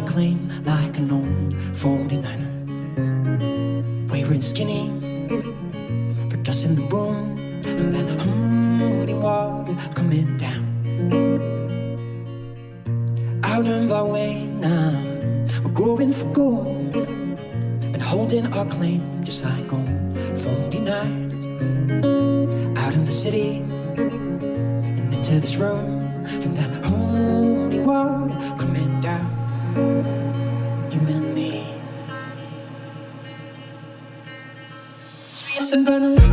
my claim like an old 49er. Wearing skinny for dust in the room, from that holy water coming down. Out of our way now, we're going for gold and holding our claim just like old 49ers. Out in the city and into this room, from that holy water. And burning.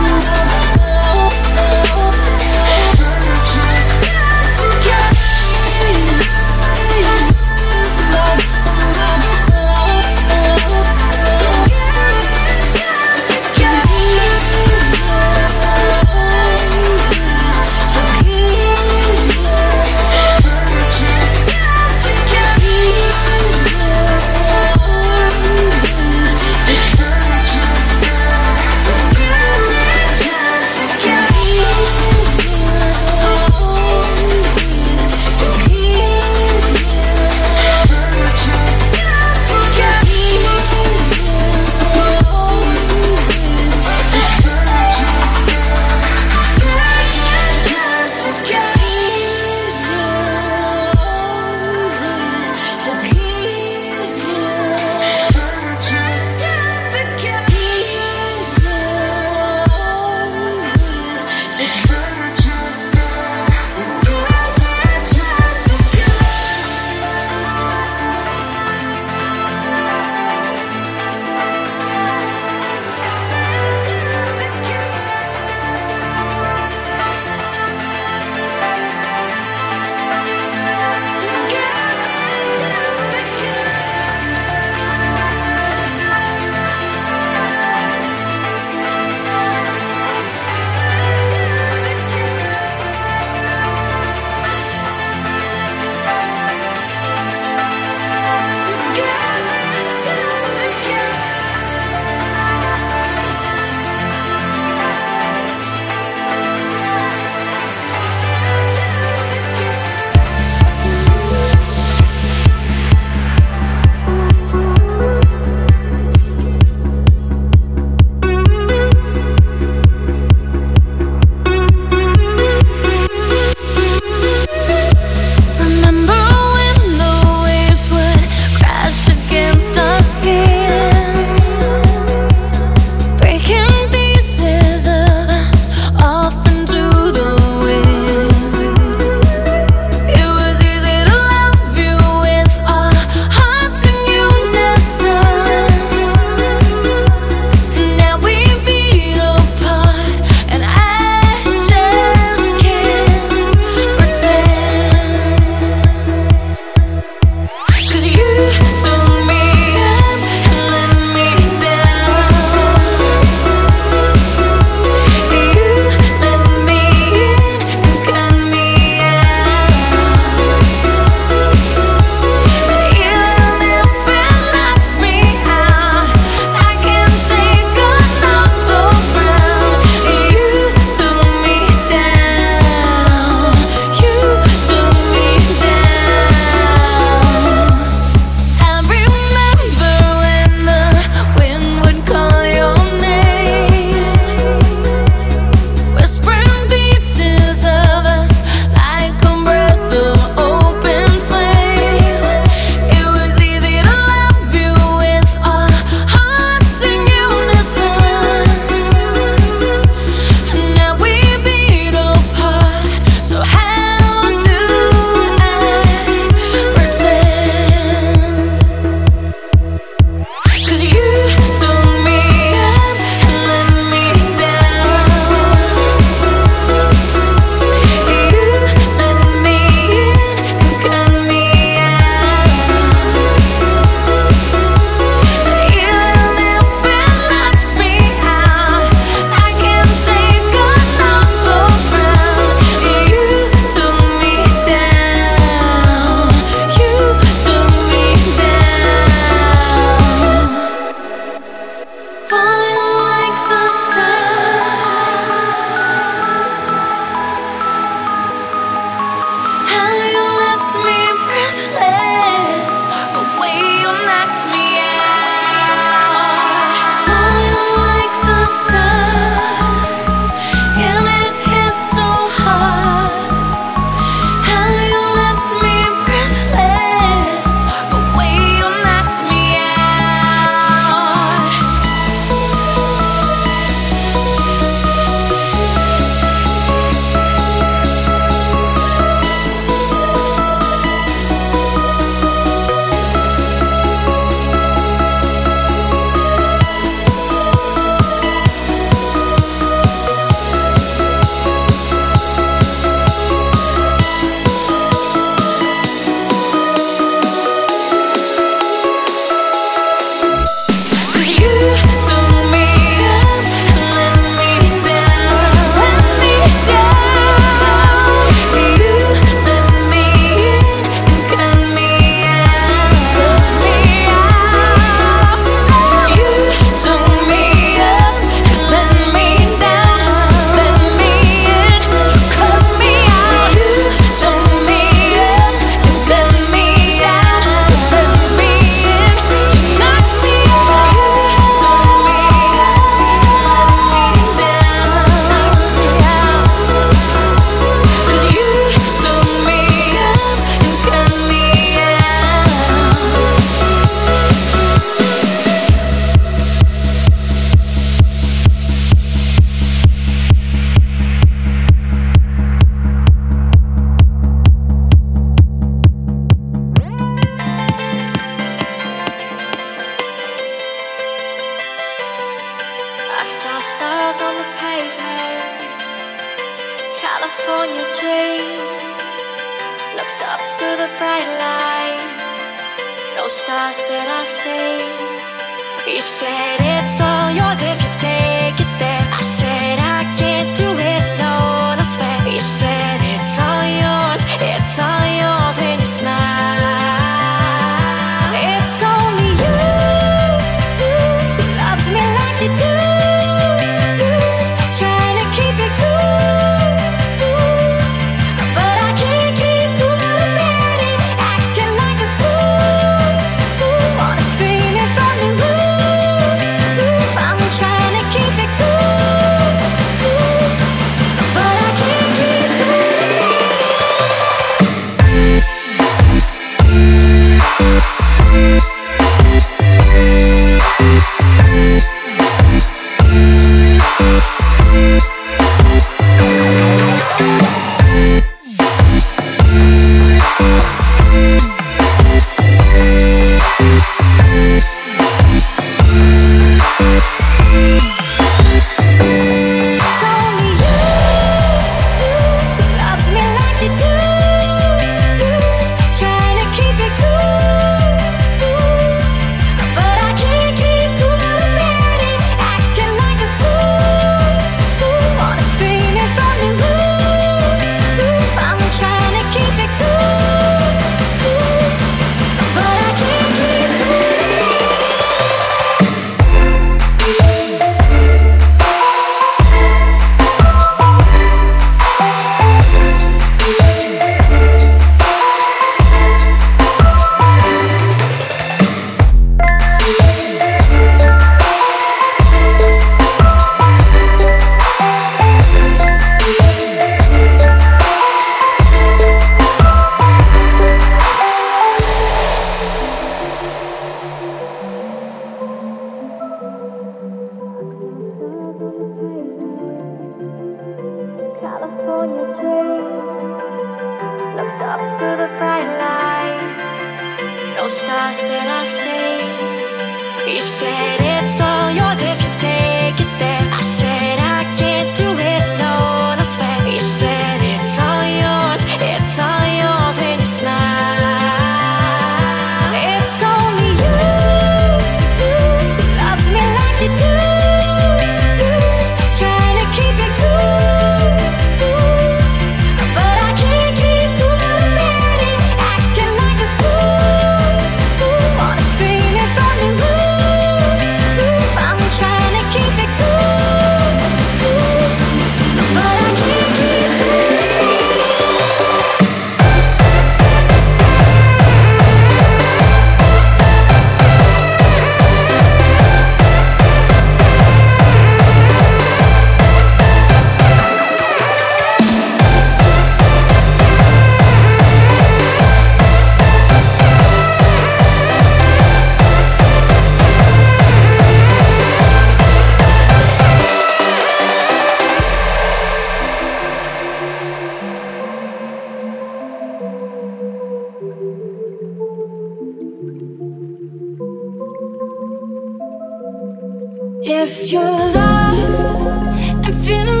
If you're lost and feeling